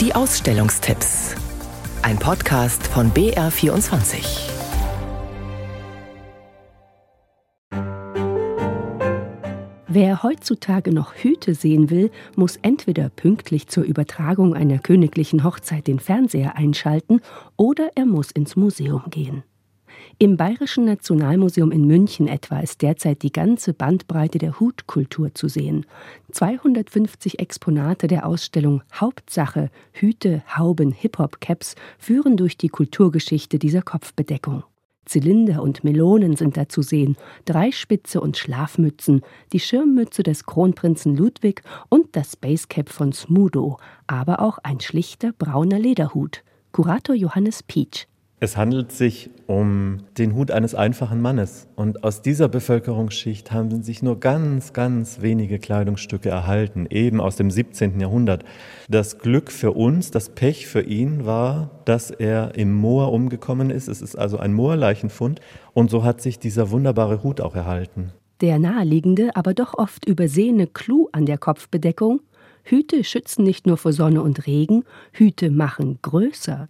Die Ausstellungstipps. Ein Podcast von BR24. Wer heutzutage noch Hüte sehen will, muss entweder pünktlich zur Übertragung einer königlichen Hochzeit den Fernseher einschalten oder er muss ins Museum gehen. Im Bayerischen Nationalmuseum in München etwa ist derzeit die ganze Bandbreite der Hutkultur zu sehen. 250 Exponate der Ausstellung Hauptsache Hüte, Hauben, Hip-Hop-Caps führen durch die Kulturgeschichte dieser Kopfbedeckung. Zylinder und Melonen sind da zu sehen, Dreispitze und Schlafmützen, die Schirmmütze des Kronprinzen Ludwig und das Basecap von Smudo, aber auch ein schlichter brauner Lederhut. Kurator Johannes Pietsch. Es handelt sich um den Hut eines einfachen Mannes. Und aus dieser Bevölkerungsschicht haben sich nur ganz, ganz wenige Kleidungsstücke erhalten, eben aus dem 17. Jahrhundert. Das Glück für uns, das Pech für ihn war, dass er im Moor umgekommen ist. Es ist also ein Moorleichenfund. Und so hat sich dieser wunderbare Hut auch erhalten. Der naheliegende, aber doch oft übersehene Clou an der Kopfbedeckung Hüte schützen nicht nur vor Sonne und Regen, Hüte machen größer.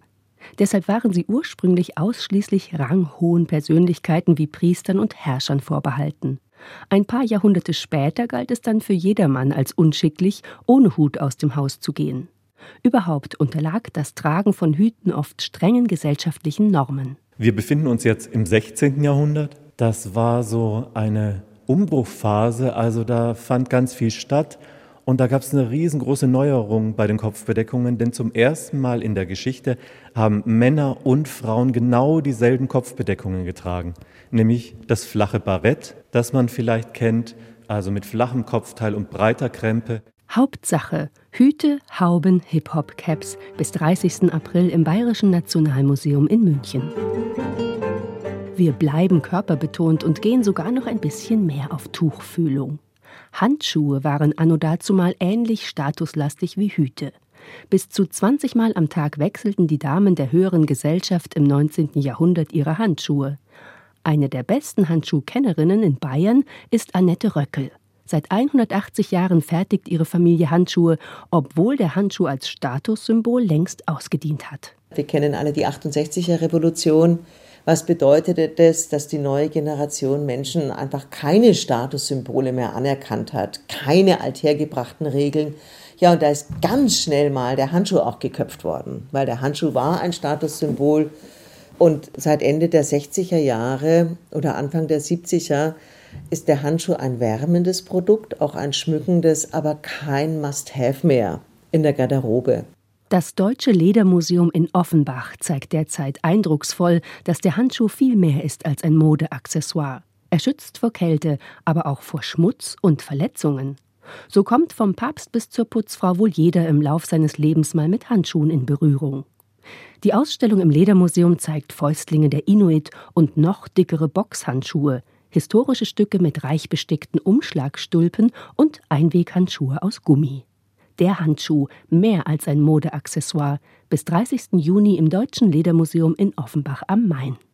Deshalb waren sie ursprünglich ausschließlich ranghohen Persönlichkeiten wie Priestern und Herrschern vorbehalten. Ein paar Jahrhunderte später galt es dann für jedermann als unschicklich, ohne Hut aus dem Haus zu gehen. Überhaupt unterlag das Tragen von Hüten oft strengen gesellschaftlichen Normen. Wir befinden uns jetzt im 16. Jahrhundert. Das war so eine Umbruchphase, also da fand ganz viel statt und da gab es eine riesengroße Neuerung bei den Kopfbedeckungen, denn zum ersten Mal in der Geschichte haben Männer und Frauen genau dieselben Kopfbedeckungen getragen, nämlich das flache Barett, das man vielleicht kennt, also mit flachem Kopfteil und breiter Krempe. Hauptsache Hüte, Hauben, Hip-Hop-Caps bis 30. April im Bayerischen Nationalmuseum in München. Wir bleiben körperbetont und gehen sogar noch ein bisschen mehr auf Tuchfühlung. Handschuhe waren anno dazumal ähnlich statuslastig wie Hüte. Bis zu 20 Mal am Tag wechselten die Damen der höheren Gesellschaft im 19. Jahrhundert ihre Handschuhe. Eine der besten Handschuhkennerinnen in Bayern ist Annette Röckel. Seit 180 Jahren fertigt ihre Familie Handschuhe, obwohl der Handschuh als Statussymbol längst ausgedient hat. Wir kennen alle die 68er Revolution. Was bedeutete das, dass die neue Generation Menschen einfach keine Statussymbole mehr anerkannt hat, keine althergebrachten Regeln? Ja, und da ist ganz schnell mal der Handschuh auch geköpft worden, weil der Handschuh war ein Statussymbol. Und seit Ende der 60er Jahre oder Anfang der 70er ist der Handschuh ein wärmendes Produkt, auch ein schmückendes, aber kein Must-Have mehr in der Garderobe. Das Deutsche Ledermuseum in Offenbach zeigt derzeit eindrucksvoll, dass der Handschuh viel mehr ist als ein Modeaccessoire. Er schützt vor Kälte, aber auch vor Schmutz und Verletzungen. So kommt vom Papst bis zur Putzfrau wohl jeder im Lauf seines Lebens mal mit Handschuhen in Berührung. Die Ausstellung im Ledermuseum zeigt Fäustlinge der Inuit und noch dickere Boxhandschuhe, historische Stücke mit reich bestickten Umschlagstulpen und Einweghandschuhe aus Gummi der Handschuh mehr als ein Modeaccessoire bis 30. Juni im Deutschen Ledermuseum in Offenbach am Main.